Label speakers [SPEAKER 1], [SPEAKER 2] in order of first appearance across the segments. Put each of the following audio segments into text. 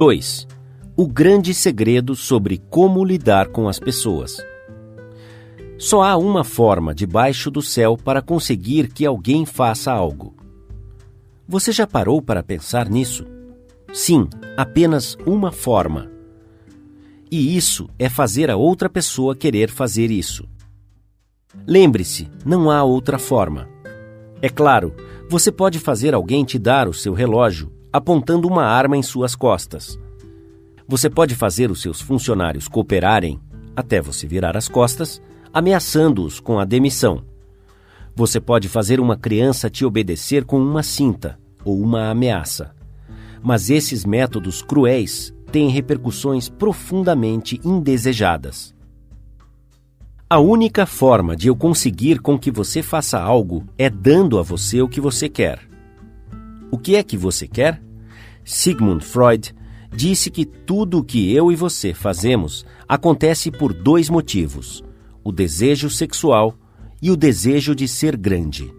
[SPEAKER 1] 2. O grande segredo sobre como lidar com as pessoas. Só há uma forma debaixo do céu para conseguir que alguém faça algo. Você já parou para pensar nisso? Sim, apenas uma forma. E isso é fazer a outra pessoa querer fazer isso. Lembre-se, não há outra forma. É claro, você pode fazer alguém te dar o seu relógio apontando uma arma em suas costas. Você pode fazer os seus funcionários cooperarem, até você virar as costas, ameaçando-os com a demissão. Você pode fazer uma criança te obedecer com uma cinta ou uma ameaça. Mas esses métodos cruéis têm repercussões profundamente indesejadas. A única forma de eu conseguir com que você faça algo é dando a você o que você quer. O que é que você quer? Sigmund Freud disse que tudo o que eu e você fazemos acontece por dois motivos: o desejo sexual e o desejo de ser grande.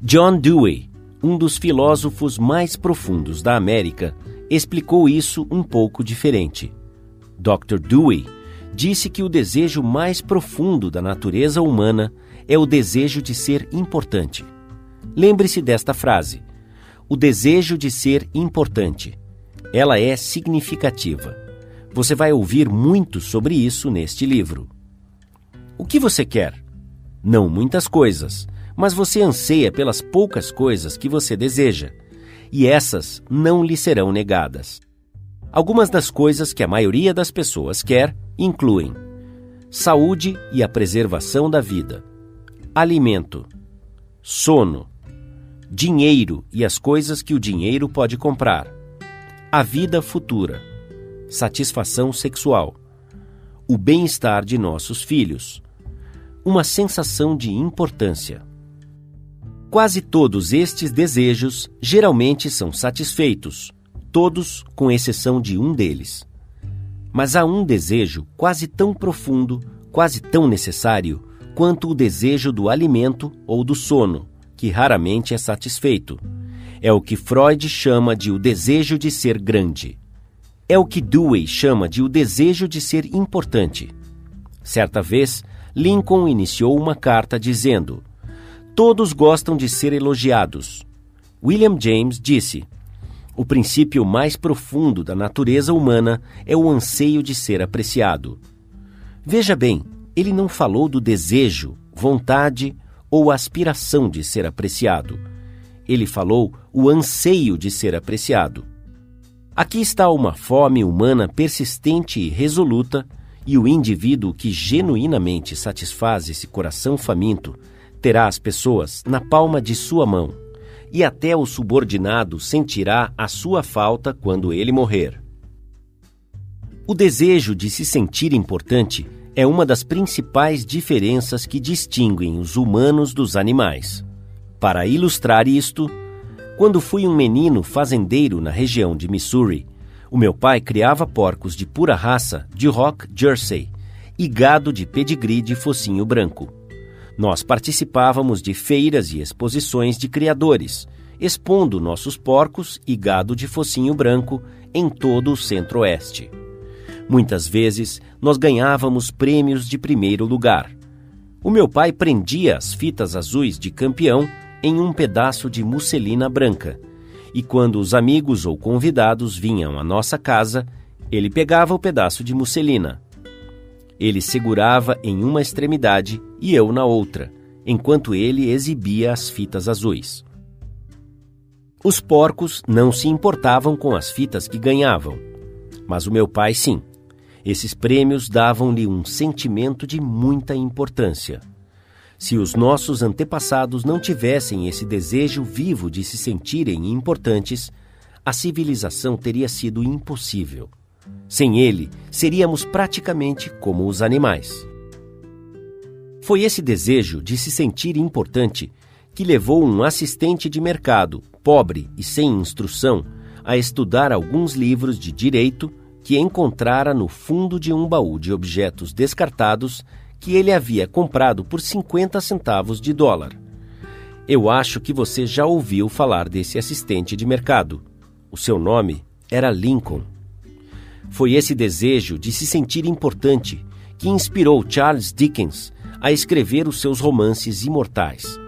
[SPEAKER 1] John Dewey, um dos filósofos mais profundos da América, explicou isso um pouco diferente. Dr. Dewey disse que o desejo mais profundo da natureza humana é o desejo de ser importante. Lembre-se desta frase: o desejo de ser importante. Ela é significativa. Você vai ouvir muito sobre isso neste livro. O que você quer? Não muitas coisas, mas você anseia pelas poucas coisas que você deseja, e essas não lhe serão negadas. Algumas das coisas que a maioria das pessoas quer incluem saúde e a preservação da vida, alimento, sono, dinheiro e as coisas que o dinheiro pode comprar, a vida futura, satisfação sexual, o bem-estar de nossos filhos, uma sensação de importância. Quase todos estes desejos geralmente são satisfeitos, todos com exceção de um deles. Mas há um desejo quase tão profundo, quase tão necessário, quanto o desejo do alimento ou do sono, que raramente é satisfeito. É o que Freud chama de o desejo de ser grande. É o que Dewey chama de o desejo de ser importante. Certa vez, Lincoln iniciou uma carta dizendo: Todos gostam de ser elogiados. William James disse: O princípio mais profundo da natureza humana é o anseio de ser apreciado. Veja bem, ele não falou do desejo, vontade ou aspiração de ser apreciado. Ele falou o anseio de ser apreciado. Aqui está uma fome humana persistente e resoluta, e o indivíduo que genuinamente satisfaz esse coração faminto terá as pessoas na palma de sua mão, e até o subordinado sentirá a sua falta quando ele morrer. O desejo de se sentir importante é uma das principais diferenças que distinguem os humanos dos animais. Para ilustrar isto, quando fui um menino fazendeiro na região de Missouri, o meu pai criava porcos de pura raça de Rock Jersey e gado de pedigree de focinho branco. Nós participávamos de feiras e exposições de criadores, expondo nossos porcos e gado de focinho branco em todo o centro-oeste. Muitas vezes nós ganhávamos prêmios de primeiro lugar. O meu pai prendia as fitas azuis de campeão em um pedaço de musselina branca, e quando os amigos ou convidados vinham à nossa casa, ele pegava o pedaço de musselina. Ele segurava em uma extremidade e eu na outra, enquanto ele exibia as fitas azuis. Os porcos não se importavam com as fitas que ganhavam, mas o meu pai sim. Esses prêmios davam-lhe um sentimento de muita importância. Se os nossos antepassados não tivessem esse desejo vivo de se sentirem importantes, a civilização teria sido impossível. Sem ele, seríamos praticamente como os animais. Foi esse desejo de se sentir importante que levou um assistente de mercado, pobre e sem instrução, a estudar alguns livros de direito que encontrara no fundo de um baú de objetos descartados que ele havia comprado por 50 centavos de dólar. Eu acho que você já ouviu falar desse assistente de mercado. O seu nome era Lincoln. Foi esse desejo de se sentir importante que inspirou Charles Dickens a escrever os seus romances imortais.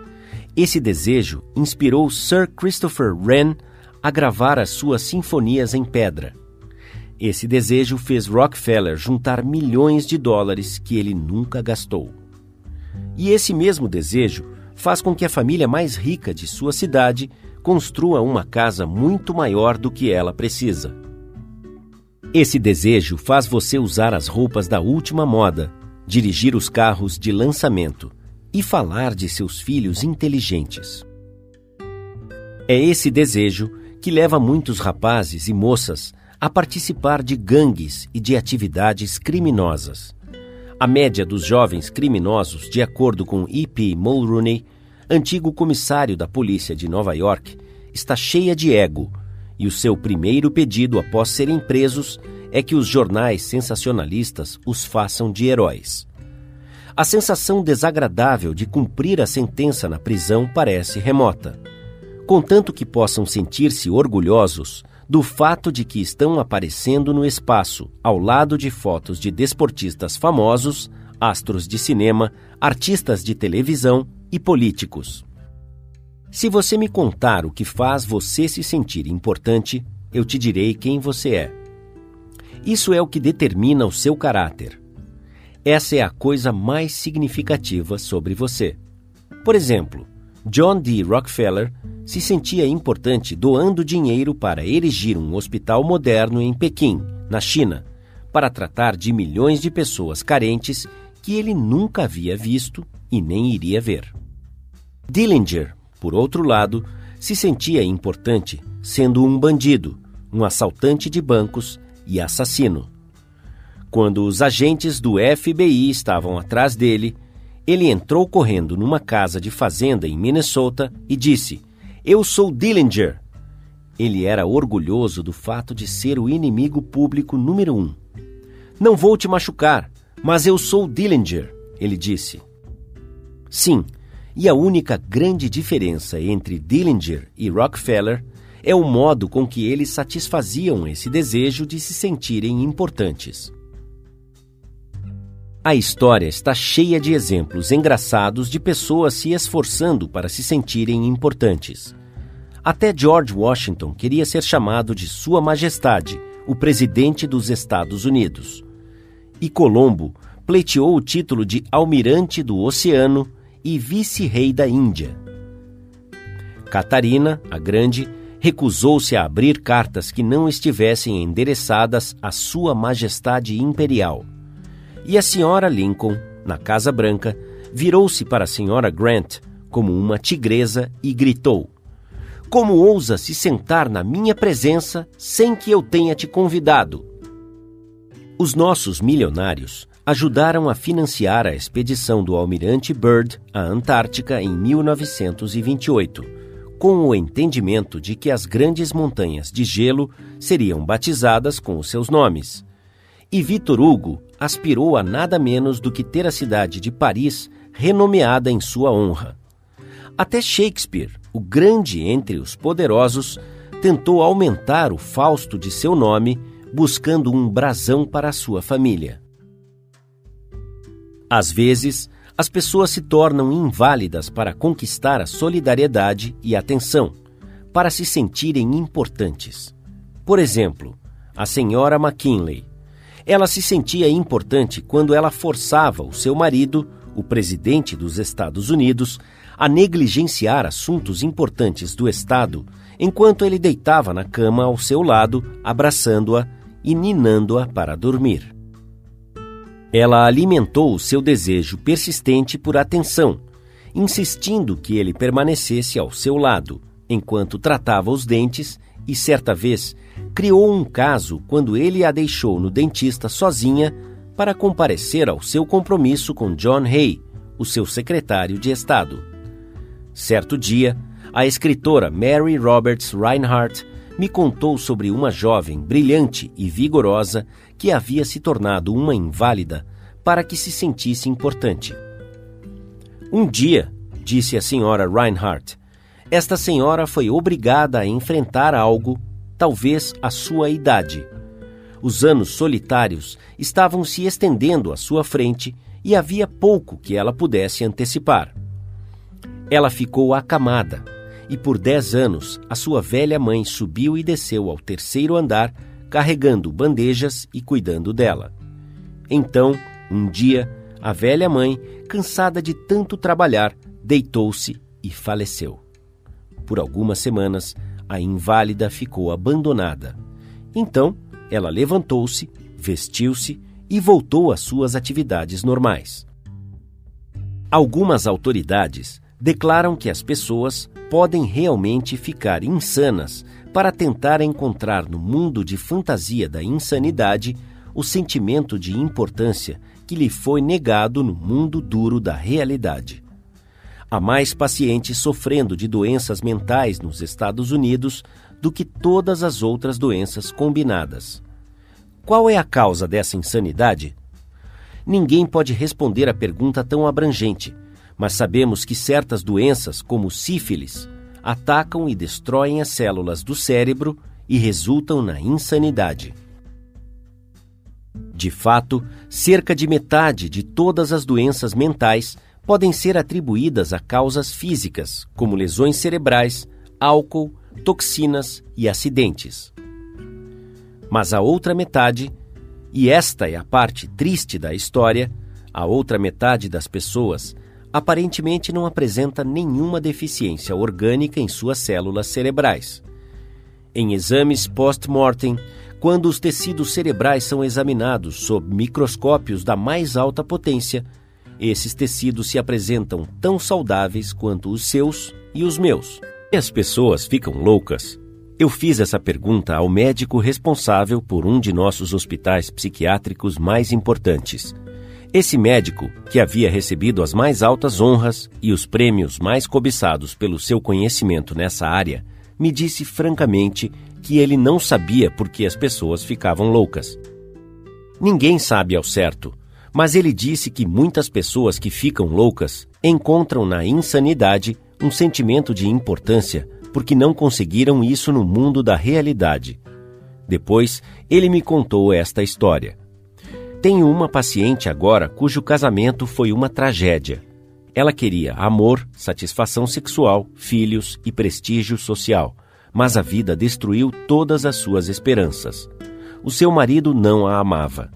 [SPEAKER 1] Esse desejo inspirou Sir Christopher Wren a gravar as suas sinfonias em pedra. Esse desejo fez Rockefeller juntar milhões de dólares que ele nunca gastou. E esse mesmo desejo faz com que a família mais rica de sua cidade construa uma casa muito maior do que ela precisa. Esse desejo faz você usar as roupas da última moda, dirigir os carros de lançamento e falar de seus filhos inteligentes. É esse desejo que leva muitos rapazes e moças a participar de gangues e de atividades criminosas. A média dos jovens criminosos, de acordo com E.P. Mulrooney, antigo comissário da polícia de Nova York, está cheia de ego e o seu primeiro pedido após serem presos é que os jornais sensacionalistas os façam de heróis. A sensação desagradável de cumprir a sentença na prisão parece remota, contanto que possam sentir-se orgulhosos do fato de que estão aparecendo no espaço ao lado de fotos de desportistas famosos, astros de cinema, artistas de televisão e políticos. Se você me contar o que faz você se sentir importante, eu te direi quem você é. Isso é o que determina o seu caráter. Essa é a coisa mais significativa sobre você. Por exemplo, John D. Rockefeller se sentia importante doando dinheiro para erigir um hospital moderno em Pequim, na China, para tratar de milhões de pessoas carentes que ele nunca havia visto e nem iria ver. Dillinger, por outro lado, se sentia importante sendo um bandido, um assaltante de bancos e assassino. Quando os agentes do FBI estavam atrás dele, ele entrou correndo numa casa de fazenda em Minnesota e disse: Eu sou Dillinger. Ele era orgulhoso do fato de ser o inimigo público número um. Não vou te machucar, mas eu sou Dillinger, ele disse. Sim, e a única grande diferença entre Dillinger e Rockefeller é o modo com que eles satisfaziam esse desejo de se sentirem importantes. A história está cheia de exemplos engraçados de pessoas se esforçando para se sentirem importantes. Até George Washington queria ser chamado de Sua Majestade, o presidente dos Estados Unidos. E Colombo pleiteou o título de Almirante do Oceano e vice-rei da Índia. Catarina, a Grande, recusou-se a abrir cartas que não estivessem endereçadas à Sua Majestade Imperial. E a senhora Lincoln, na Casa Branca, virou-se para a senhora Grant como uma tigresa e gritou: Como ousa se sentar na minha presença sem que eu tenha te convidado? Os nossos milionários ajudaram a financiar a expedição do almirante Byrd à Antártica em 1928, com o entendimento de que as grandes montanhas de gelo seriam batizadas com os seus nomes. E Victor Hugo aspirou a nada menos do que ter a cidade de Paris renomeada em sua honra. Até Shakespeare, o grande entre os poderosos, tentou aumentar o Fausto de seu nome, buscando um brasão para sua família. Às vezes, as pessoas se tornam inválidas para conquistar a solidariedade e atenção, para se sentirem importantes. Por exemplo, a senhora McKinley. Ela se sentia importante quando ela forçava o seu marido, o presidente dos Estados Unidos, a negligenciar assuntos importantes do Estado enquanto ele deitava na cama ao seu lado, abraçando-a e ninando-a para dormir. Ela alimentou o seu desejo persistente por atenção, insistindo que ele permanecesse ao seu lado, enquanto tratava os dentes e, certa vez, criou um caso quando ele a deixou no dentista sozinha para comparecer ao seu compromisso com John Hay, o seu secretário de Estado. Certo dia, a escritora Mary Roberts Reinhardt me contou sobre uma jovem brilhante e vigorosa que havia se tornado uma inválida para que se sentisse importante. Um dia, disse a senhora Reinhardt, esta senhora foi obrigada a enfrentar algo talvez a sua idade. Os anos solitários estavam se estendendo à sua frente e havia pouco que ela pudesse antecipar. Ela ficou acamada, e por dez anos a sua velha mãe subiu e desceu ao terceiro andar, carregando bandejas e cuidando dela. Então, um dia, a velha mãe, cansada de tanto trabalhar, deitou-se e faleceu. Por algumas semanas, a inválida ficou abandonada. Então, ela levantou-se, vestiu-se e voltou às suas atividades normais. Algumas autoridades declaram que as pessoas podem realmente ficar insanas para tentar encontrar no mundo de fantasia da insanidade o sentimento de importância que lhe foi negado no mundo duro da realidade. Há mais pacientes sofrendo de doenças mentais nos Estados Unidos do que todas as outras doenças combinadas. Qual é a causa dessa insanidade? Ninguém pode responder a pergunta tão abrangente, mas sabemos que certas doenças, como sífilis, atacam e destroem as células do cérebro e resultam na insanidade. De fato, cerca de metade de todas as doenças mentais podem ser atribuídas a causas físicas, como lesões cerebrais, álcool, toxinas e acidentes. Mas a outra metade, e esta é a parte triste da história, a outra metade das pessoas aparentemente não apresenta nenhuma deficiência orgânica em suas células cerebrais. Em exames post-mortem, quando os tecidos cerebrais são examinados sob microscópios da mais alta potência, esses tecidos se apresentam tão saudáveis quanto os seus e os meus. E as pessoas ficam loucas? Eu fiz essa pergunta ao médico responsável por um de nossos hospitais psiquiátricos mais importantes. Esse médico, que havia recebido as mais altas honras e os prêmios mais cobiçados pelo seu conhecimento nessa área, me disse francamente que ele não sabia por que as pessoas ficavam loucas. Ninguém sabe ao certo, mas ele disse que muitas pessoas que ficam loucas encontram na insanidade um sentimento de importância porque não conseguiram isso no mundo da realidade. Depois, ele me contou esta história. Tenho uma paciente agora cujo casamento foi uma tragédia. Ela queria amor, satisfação sexual, filhos e prestígio social, mas a vida destruiu todas as suas esperanças. O seu marido não a amava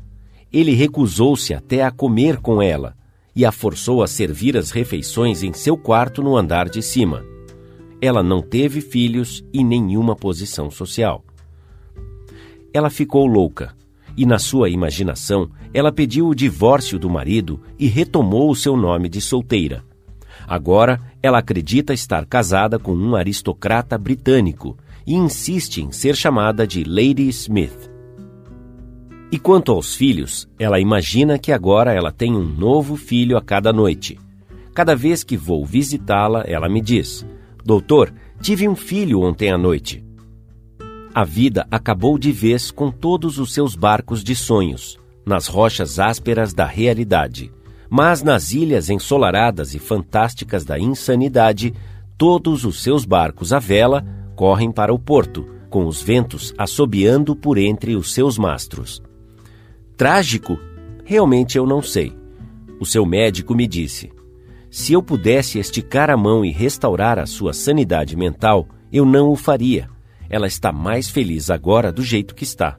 [SPEAKER 1] ele recusou-se até a comer com ela e a forçou a servir as refeições em seu quarto no andar de cima. Ela não teve filhos e nenhuma posição social. Ela ficou louca e, na sua imaginação, ela pediu o divórcio do marido e retomou o seu nome de solteira. Agora, ela acredita estar casada com um aristocrata britânico e insiste em ser chamada de Lady Smith. E quanto aos filhos, ela imagina que agora ela tem um novo filho a cada noite. Cada vez que vou visitá-la, ela me diz: Doutor, tive um filho ontem à noite. A vida acabou de vez com todos os seus barcos de sonhos, nas rochas ásperas da realidade. Mas nas ilhas ensolaradas e fantásticas da insanidade, todos os seus barcos à vela correm para o porto, com os ventos assobiando por entre os seus mastros. Trágico? Realmente eu não sei. O seu médico me disse: se eu pudesse esticar a mão e restaurar a sua sanidade mental, eu não o faria. Ela está mais feliz agora do jeito que está.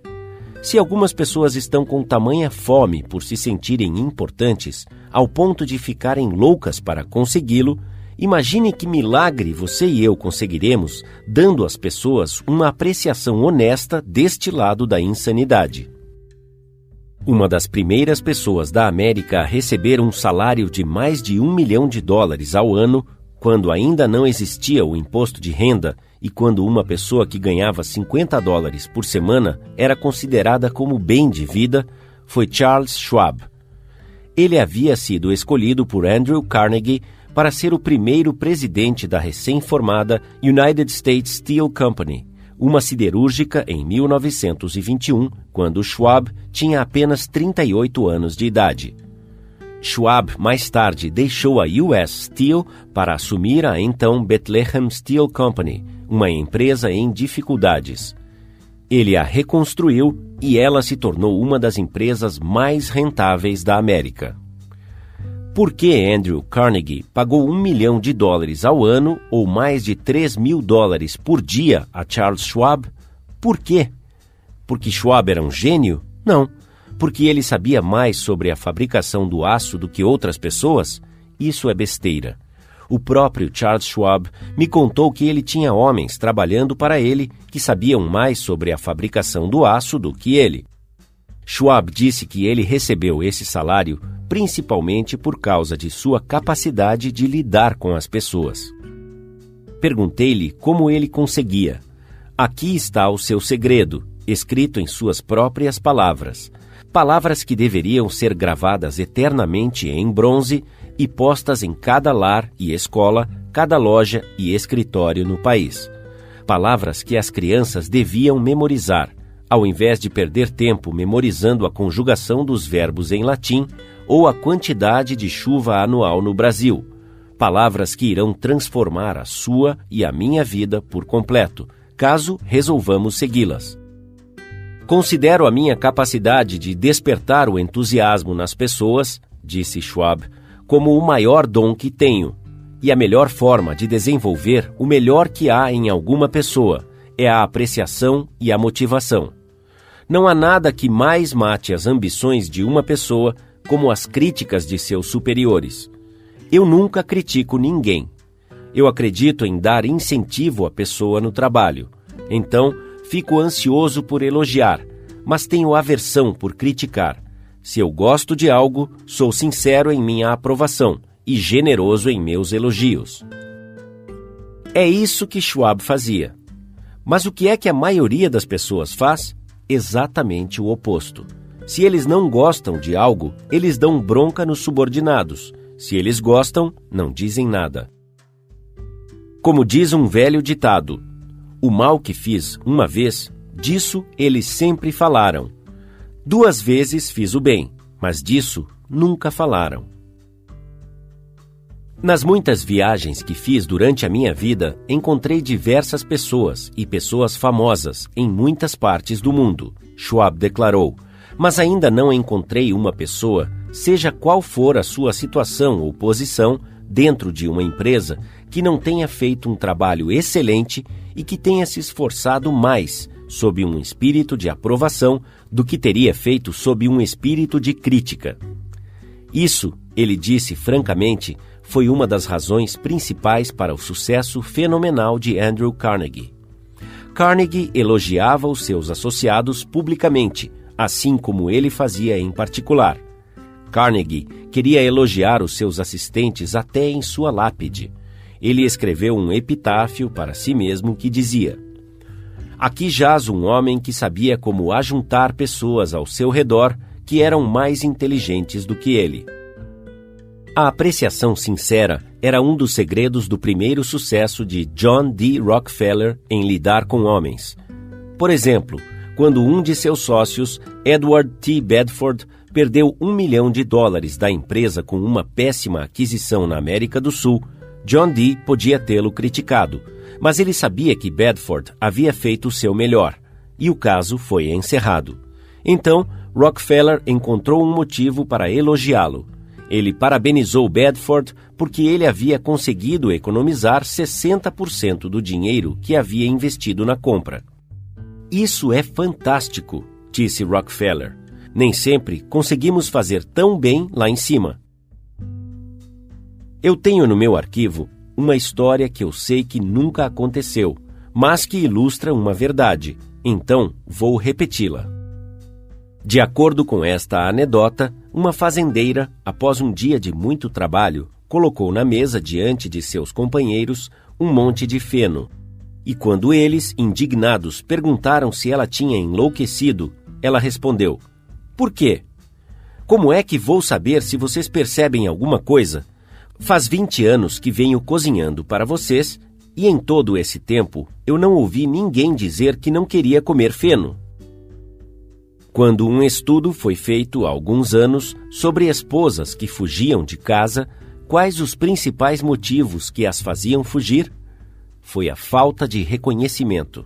[SPEAKER 1] Se algumas pessoas estão com tamanha fome por se sentirem importantes, ao ponto de ficarem loucas para consegui-lo, imagine que milagre você e eu conseguiremos dando às pessoas uma apreciação honesta deste lado da insanidade. Uma das primeiras pessoas da América a receber um salário de mais de um milhão de dólares ao ano, quando ainda não existia o imposto de renda e quando uma pessoa que ganhava 50 dólares por semana era considerada como bem de vida, foi Charles Schwab. Ele havia sido escolhido por Andrew Carnegie para ser o primeiro presidente da recém-formada United States Steel Company, uma siderúrgica em 1921, quando Schwab tinha apenas 38 anos de idade. Schwab mais tarde deixou a US Steel para assumir a então Bethlehem Steel Company, uma empresa em dificuldades. Ele a reconstruiu e ela se tornou uma das empresas mais rentáveis da América. Por que Andrew Carnegie pagou um milhão de dólares ao ano ou mais de 3 mil dólares por dia a Charles Schwab? Por quê? Porque Schwab era um gênio? Não. Porque ele sabia mais sobre a fabricação do aço do que outras pessoas? Isso é besteira. O próprio Charles Schwab me contou que ele tinha homens trabalhando para ele que sabiam mais sobre a fabricação do aço do que ele. Schwab disse que ele recebeu esse salário principalmente por causa de sua capacidade de lidar com as pessoas. Perguntei-lhe como ele conseguia. Aqui está o seu segredo, escrito em suas próprias palavras. Palavras que deveriam ser gravadas eternamente em bronze e postas em cada lar e escola, cada loja e escritório no país. Palavras que as crianças deviam memorizar, ao invés de perder tempo memorizando a conjugação dos verbos em latim ou a quantidade de chuva anual no Brasil. Palavras que irão transformar a sua e a minha vida por completo, caso resolvamos segui-las. Considero a minha capacidade de despertar o entusiasmo nas pessoas, disse Schwab, como o maior dom que tenho. E a melhor forma de desenvolver o melhor que há em alguma pessoa é a apreciação e a motivação. Não há nada que mais mate as ambições de uma pessoa como as críticas de seus superiores. Eu nunca critico ninguém. Eu acredito em dar incentivo à pessoa no trabalho. Então, fico ansioso por elogiar, mas tenho aversão por criticar. Se eu gosto de algo, sou sincero em minha aprovação e generoso em meus elogios. É isso que Schwab fazia. Mas o que é que a maioria das pessoas faz? exatamente o oposto. Se eles não gostam de algo, eles dão bronca nos subordinados. Se eles gostam, não dizem nada. Como diz um velho ditado: O mal que fiz uma vez, disso eles sempre falaram. Duas vezes fiz o bem, mas disso nunca falaram. Nas muitas viagens que fiz durante a minha vida, encontrei diversas pessoas e pessoas famosas em muitas partes do mundo, Schwab declarou, mas ainda não encontrei uma pessoa, seja qual for a sua situação ou posição dentro de uma empresa, que não tenha feito um trabalho excelente e que tenha se esforçado mais sob um espírito de aprovação do que teria feito sob um espírito de crítica. Isso, ele disse francamente, foi uma das razões principais para o sucesso fenomenal de Andrew Carnegie. Carnegie elogiava os seus associados publicamente, assim como ele fazia em particular. Carnegie queria elogiar os seus assistentes até em sua lápide. Ele escreveu um epitáfio para si mesmo que dizia: Aqui jaz um homem que sabia como ajuntar pessoas ao seu redor que eram mais inteligentes do que ele. A apreciação sincera era um dos segredos do primeiro sucesso de John D. Rockefeller em lidar com homens. Por exemplo, quando um de seus sócios, Edward T. Bedford, perdeu um milhão de dólares da empresa com uma péssima aquisição na América do Sul, John D. podia tê-lo criticado, mas ele sabia que Bedford havia feito o seu melhor, e o caso foi encerrado. Então, Rockefeller encontrou um motivo para elogiá-lo ele parabenizou Bedford porque ele havia conseguido economizar 60% do dinheiro que havia investido na compra. Isso é fantástico, disse Rockefeller. Nem sempre conseguimos fazer tão bem lá em cima. Eu tenho no meu arquivo uma história que eu sei que nunca aconteceu, mas que ilustra uma verdade, então vou repeti-la. De acordo com esta anedota, uma fazendeira, após um dia de muito trabalho, colocou na mesa diante de seus companheiros um monte de feno. E quando eles, indignados, perguntaram se ela tinha enlouquecido, ela respondeu: Por quê? Como é que vou saber se vocês percebem alguma coisa? Faz 20 anos que venho cozinhando para vocês e em todo esse tempo eu não ouvi ninguém dizer que não queria comer feno quando um estudo foi feito há alguns anos sobre esposas que fugiam de casa, quais os principais motivos que as faziam fugir? Foi a falta de reconhecimento.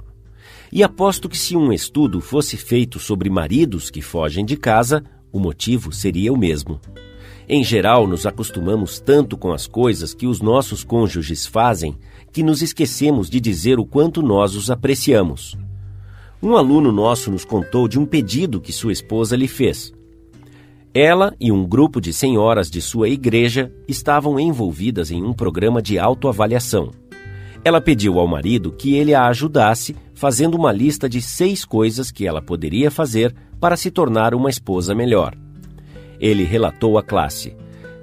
[SPEAKER 1] E aposto que se um estudo fosse feito sobre maridos que fogem de casa, o motivo seria o mesmo. Em geral, nos acostumamos tanto com as coisas que os nossos cônjuges fazem que nos esquecemos de dizer o quanto nós os apreciamos. Um aluno nosso nos contou de um pedido que sua esposa lhe fez. Ela e um grupo de senhoras de sua igreja estavam envolvidas em um programa de autoavaliação. Ela pediu ao marido que ele a ajudasse fazendo uma lista de seis coisas que ela poderia fazer para se tornar uma esposa melhor. Ele relatou à classe: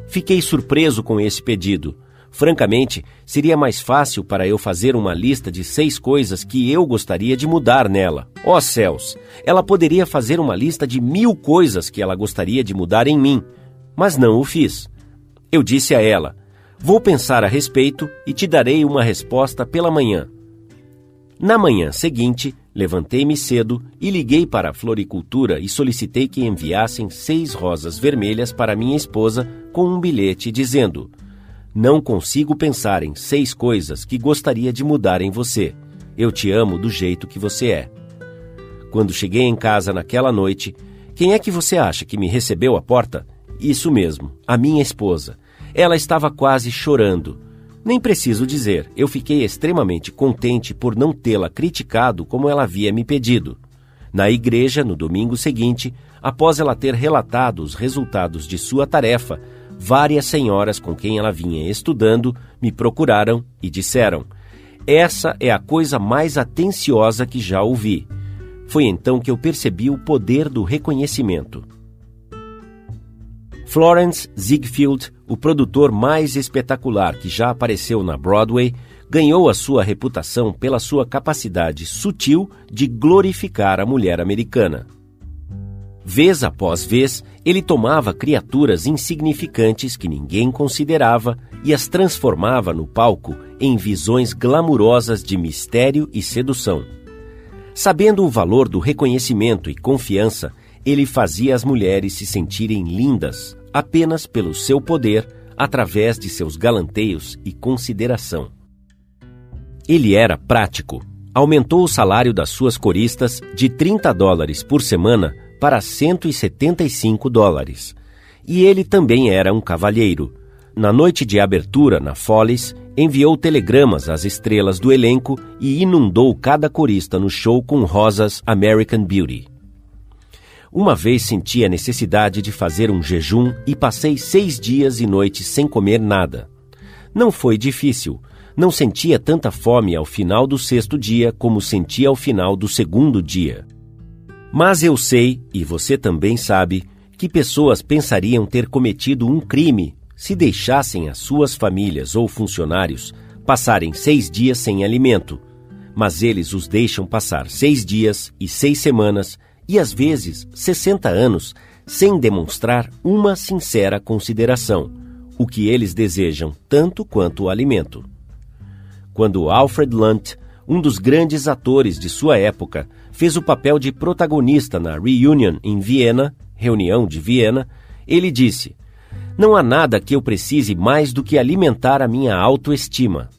[SPEAKER 1] Fiquei surpreso com esse pedido. Francamente, seria mais fácil para eu fazer uma lista de seis coisas que eu gostaria de mudar nela. Ó oh, céus! Ela poderia fazer uma lista de mil coisas que ela gostaria de mudar em mim, mas não o fiz. Eu disse a ela: Vou pensar a respeito e te darei uma resposta pela manhã. Na manhã seguinte, levantei-me cedo e liguei para a floricultura e solicitei que enviassem seis rosas vermelhas para minha esposa com um bilhete dizendo: Não consigo pensar em seis coisas que gostaria de mudar em você. Eu te amo do jeito que você é. Quando cheguei em casa naquela noite, quem é que você acha que me recebeu à porta? Isso mesmo, a minha esposa. Ela estava quase chorando nem preciso dizer, eu fiquei extremamente contente por não tê-la criticado como ela havia me pedido. Na igreja, no domingo seguinte, após ela ter relatado os resultados de sua tarefa, várias senhoras com quem ela vinha estudando me procuraram e disseram: Essa é a coisa mais atenciosa que já ouvi. Foi então que eu percebi o poder do reconhecimento. Florence Ziegfeld, o produtor mais espetacular que já apareceu na Broadway, ganhou a sua reputação pela sua capacidade sutil de glorificar a mulher americana. Vez após vez, ele tomava criaturas insignificantes que ninguém considerava e as transformava no palco em visões glamurosas de mistério e sedução. Sabendo o valor do reconhecimento e confiança, ele fazia as mulheres se sentirem lindas, apenas pelo seu poder, através de seus galanteios e consideração. Ele era prático. Aumentou o salário das suas coristas de 30 dólares por semana para 175 dólares. E ele também era um cavalheiro. Na noite de abertura na Follies, enviou telegramas às estrelas do elenco e inundou cada corista no show com rosas American Beauty. Uma vez senti a necessidade de fazer um jejum e passei seis dias e noites sem comer nada. Não foi difícil. Não sentia tanta fome ao final do sexto dia como sentia ao final do segundo dia. Mas eu sei, e você também sabe, que pessoas pensariam ter cometido um crime se deixassem as suas famílias ou funcionários passarem seis dias sem alimento. Mas eles os deixam passar seis dias e seis semanas e às vezes 60 anos sem demonstrar uma sincera consideração, o que eles desejam tanto quanto o alimento. Quando Alfred Lunt, um dos grandes atores de sua época, fez o papel de protagonista na Reunion em Viena, reunião de Viena, ele disse: Não há nada que eu precise mais do que alimentar a minha autoestima.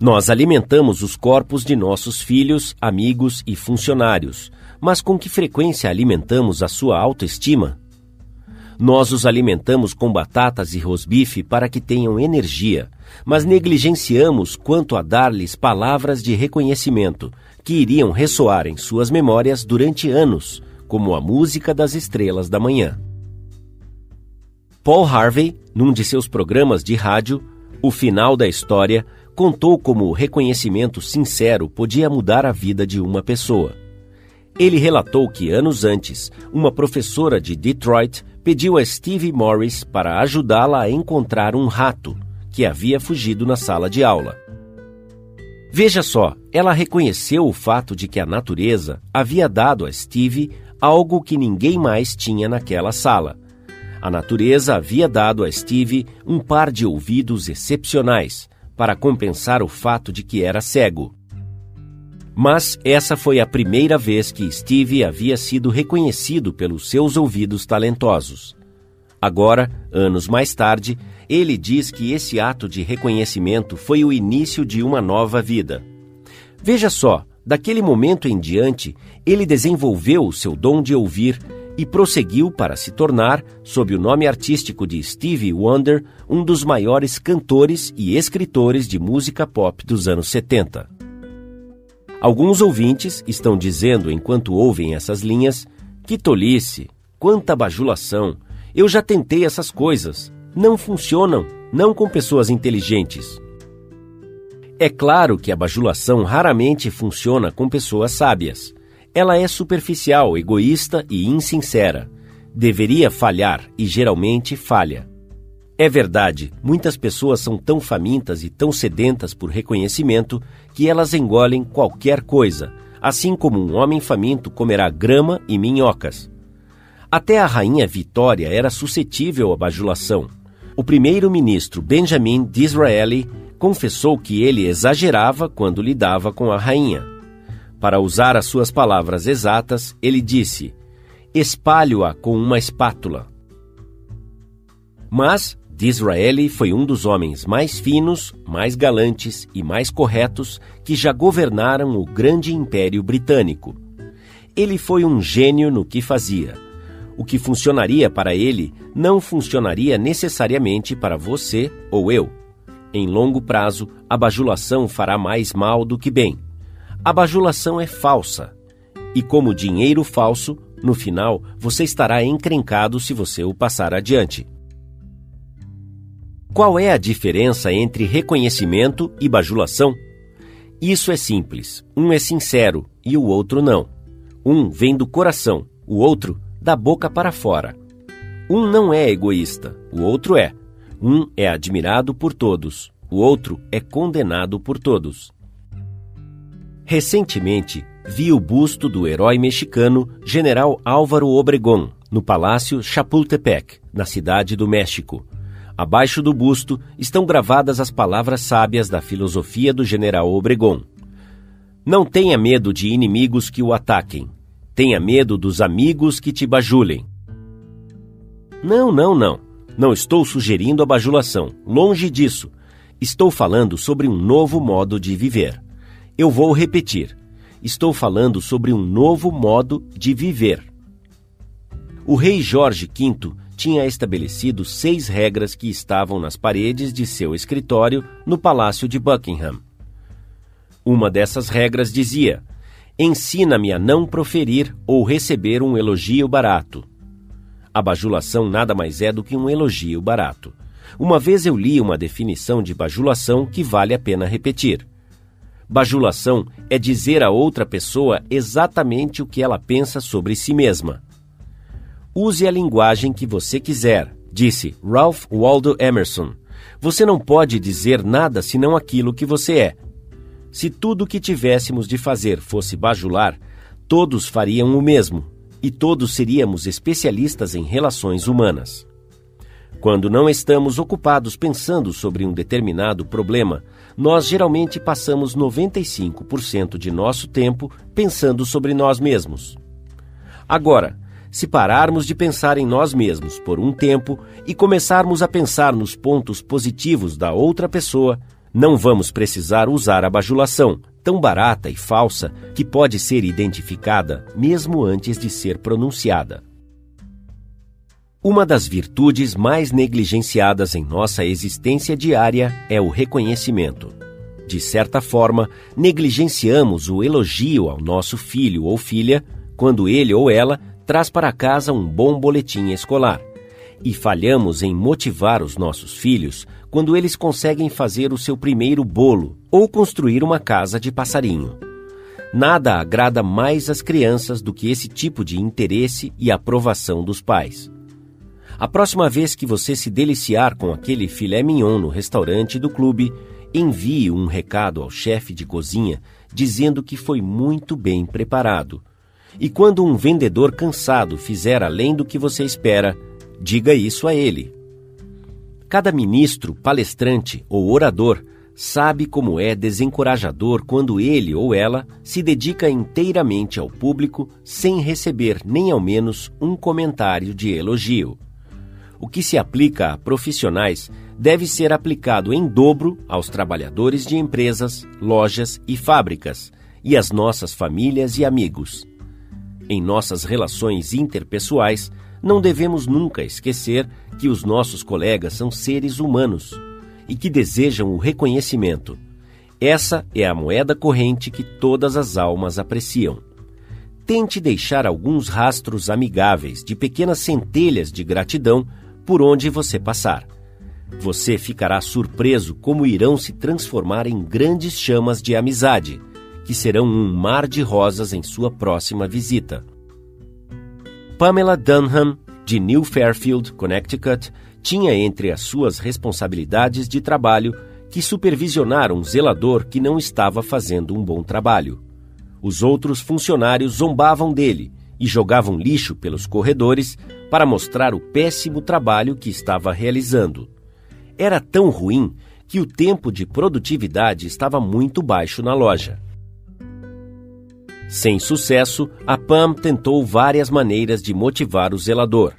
[SPEAKER 1] Nós alimentamos os corpos de nossos filhos, amigos e funcionários, mas com que frequência alimentamos a sua autoestima? Nós os alimentamos com batatas e rosbife para que tenham energia, mas negligenciamos quanto a dar-lhes palavras de reconhecimento que iriam ressoar em suas memórias durante anos, como a música das estrelas da manhã. Paul Harvey, num de seus programas de rádio, O Final da História, contou como o reconhecimento sincero podia mudar a vida de uma pessoa. Ele relatou que anos antes, uma professora de Detroit pediu a Steve Morris para ajudá-la a encontrar um rato que havia fugido na sala de aula. Veja só, ela reconheceu o fato de que a natureza havia dado a Steve algo que ninguém mais tinha naquela sala. A natureza havia dado a Steve um par de ouvidos excepcionais para compensar o fato de que era cego. Mas essa foi a primeira vez que Steve havia sido reconhecido pelos seus ouvidos talentosos. Agora, anos mais tarde, ele diz que esse ato de reconhecimento foi o início de uma nova vida. Veja só, Daquele momento em diante, ele desenvolveu o seu dom de ouvir e prosseguiu para se tornar, sob o nome artístico de Stevie Wonder, um dos maiores cantores e escritores de música pop dos anos 70. Alguns ouvintes estão dizendo enquanto ouvem essas linhas: que tolice, quanta bajulação, eu já tentei essas coisas, não funcionam, não com pessoas inteligentes. É claro que a bajulação raramente funciona com pessoas sábias. Ela é superficial, egoísta e insincera. Deveria falhar e geralmente falha. É verdade, muitas pessoas são tão famintas e tão sedentas por reconhecimento que elas engolem qualquer coisa, assim como um homem faminto comerá grama e minhocas. Até a rainha Vitória era suscetível à bajulação. O primeiro-ministro Benjamin Disraeli confessou que ele exagerava quando lidava com a rainha. Para usar as suas palavras exatas, ele disse: espalho-a com uma espátula. Mas Disraeli foi um dos homens mais finos, mais galantes e mais corretos que já governaram o grande império britânico. Ele foi um gênio no que fazia. O que funcionaria para ele não funcionaria necessariamente para você ou eu. Em longo prazo, a bajulação fará mais mal do que bem. A bajulação é falsa. E como dinheiro falso, no final você estará encrencado se você o passar adiante. Qual é a diferença entre reconhecimento e bajulação? Isso é simples. Um é sincero e o outro não. Um vem do coração, o outro da boca para fora. Um não é egoísta, o outro é. Um é admirado por todos, o outro é condenado por todos. Recentemente, vi o busto do herói mexicano General Álvaro Obregón no Palácio Chapultepec, na cidade do México. Abaixo do busto estão gravadas as palavras sábias da filosofia do General Obregón. Não tenha medo de inimigos que o ataquem. Tenha medo dos amigos que te bajulem. Não, não, não. Não estou sugerindo a bajulação. Longe disso. Estou falando sobre um novo modo de viver. Eu vou repetir. Estou falando sobre um novo modo de viver. O rei Jorge V tinha estabelecido seis regras que estavam nas paredes de seu escritório no Palácio de Buckingham. Uma dessas regras dizia: Ensina-me a não proferir ou receber um elogio barato. A bajulação nada mais é do que um elogio barato. Uma vez eu li uma definição de bajulação que vale a pena repetir. Bajulação é dizer a outra pessoa exatamente o que ela pensa sobre si mesma. Use a linguagem que você quiser, disse Ralph Waldo Emerson. Você não pode dizer nada senão aquilo que você é. Se tudo o que tivéssemos de fazer fosse bajular, todos fariam o mesmo e todos seríamos especialistas em relações humanas. Quando não estamos ocupados pensando sobre um determinado problema, nós geralmente passamos 95% de nosso tempo pensando sobre nós mesmos. Agora, se pararmos de pensar em nós mesmos por um tempo e começarmos a pensar nos pontos positivos da outra pessoa, não vamos precisar usar a bajulação, tão barata e falsa que pode ser identificada mesmo antes de ser pronunciada. Uma das virtudes mais negligenciadas em nossa existência diária é o reconhecimento. De certa forma, negligenciamos o elogio ao nosso filho ou filha quando ele ou ela traz para casa um bom boletim escolar. E falhamos em motivar os nossos filhos quando eles conseguem fazer o seu primeiro bolo ou construir uma casa de passarinho. Nada agrada mais às crianças do que esse tipo de interesse e aprovação dos pais. A próxima vez que você se deliciar com aquele filé mignon no restaurante do clube, envie um recado ao chefe de cozinha dizendo que foi muito bem preparado. E quando um vendedor cansado fizer além do que você espera, diga isso a ele. Cada ministro, palestrante ou orador sabe como é desencorajador quando ele ou ela se dedica inteiramente ao público sem receber nem ao menos um comentário de elogio. O que se aplica a profissionais deve ser aplicado em dobro aos trabalhadores de empresas, lojas e fábricas, e as nossas famílias e amigos. Em nossas relações interpessoais, não devemos nunca esquecer que os nossos colegas são seres humanos e que desejam o reconhecimento. Essa é a moeda corrente que todas as almas apreciam. Tente deixar alguns rastros amigáveis de pequenas centelhas de gratidão por onde você passar. Você ficará surpreso como irão se transformar em grandes chamas de amizade, que serão um mar de rosas em sua próxima visita. Pamela Dunham, de New Fairfield, Connecticut, tinha entre as suas responsabilidades de trabalho que supervisionar um zelador que não estava fazendo um bom trabalho. Os outros funcionários zombavam dele e jogavam lixo pelos corredores para mostrar o péssimo trabalho que estava realizando. Era tão ruim que o tempo de produtividade estava muito baixo na loja. Sem sucesso, a Pam tentou várias maneiras de motivar o zelador.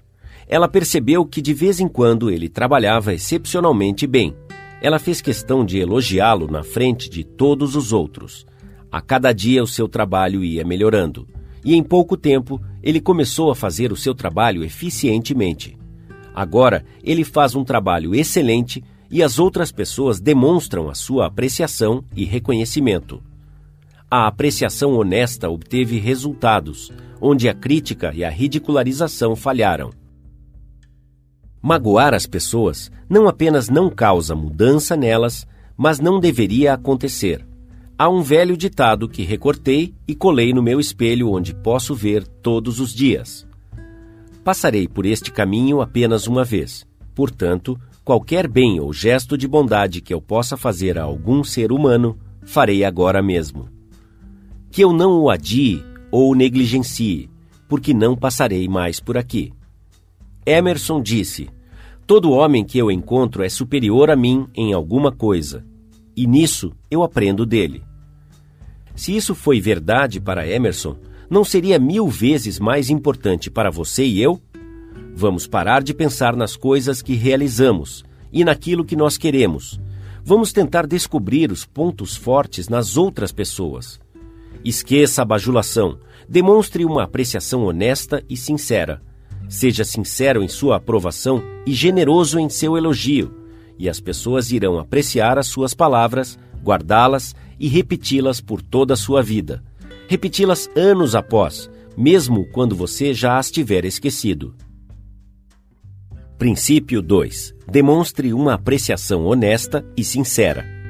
[SPEAKER 1] Ela percebeu que de vez em quando ele trabalhava excepcionalmente bem. Ela fez questão de elogiá-lo na frente de todos os outros. A cada dia o seu trabalho ia melhorando, e em pouco tempo ele começou a fazer o seu trabalho eficientemente. Agora ele faz um trabalho excelente e as outras pessoas demonstram a sua apreciação e reconhecimento a apreciação honesta obteve resultados, onde a crítica e a ridicularização falharam. Magoar as pessoas não apenas não causa mudança nelas, mas não deveria acontecer. Há um velho ditado que recortei e colei no meu espelho onde posso ver todos os dias. Passarei por este caminho apenas uma vez. Portanto, qualquer bem ou gesto de bondade que eu possa fazer a algum ser humano, farei agora mesmo que eu não o adie ou o negligencie, porque não passarei mais por aqui. Emerson disse: Todo homem que eu encontro é superior a mim em alguma coisa, e nisso eu aprendo dele. Se isso foi verdade para Emerson, não seria mil vezes mais importante para você e eu? Vamos parar de pensar nas coisas que realizamos e naquilo que nós queremos. Vamos tentar descobrir os pontos fortes nas outras pessoas. Esqueça a bajulação. Demonstre uma apreciação honesta e sincera. Seja sincero em sua aprovação e generoso em seu elogio, e as pessoas irão apreciar as suas palavras, guardá-las e repeti-las por toda a sua vida. Repeti-las anos após, mesmo quando você já as tiver esquecido. Princípio 2. Demonstre uma apreciação honesta e sincera.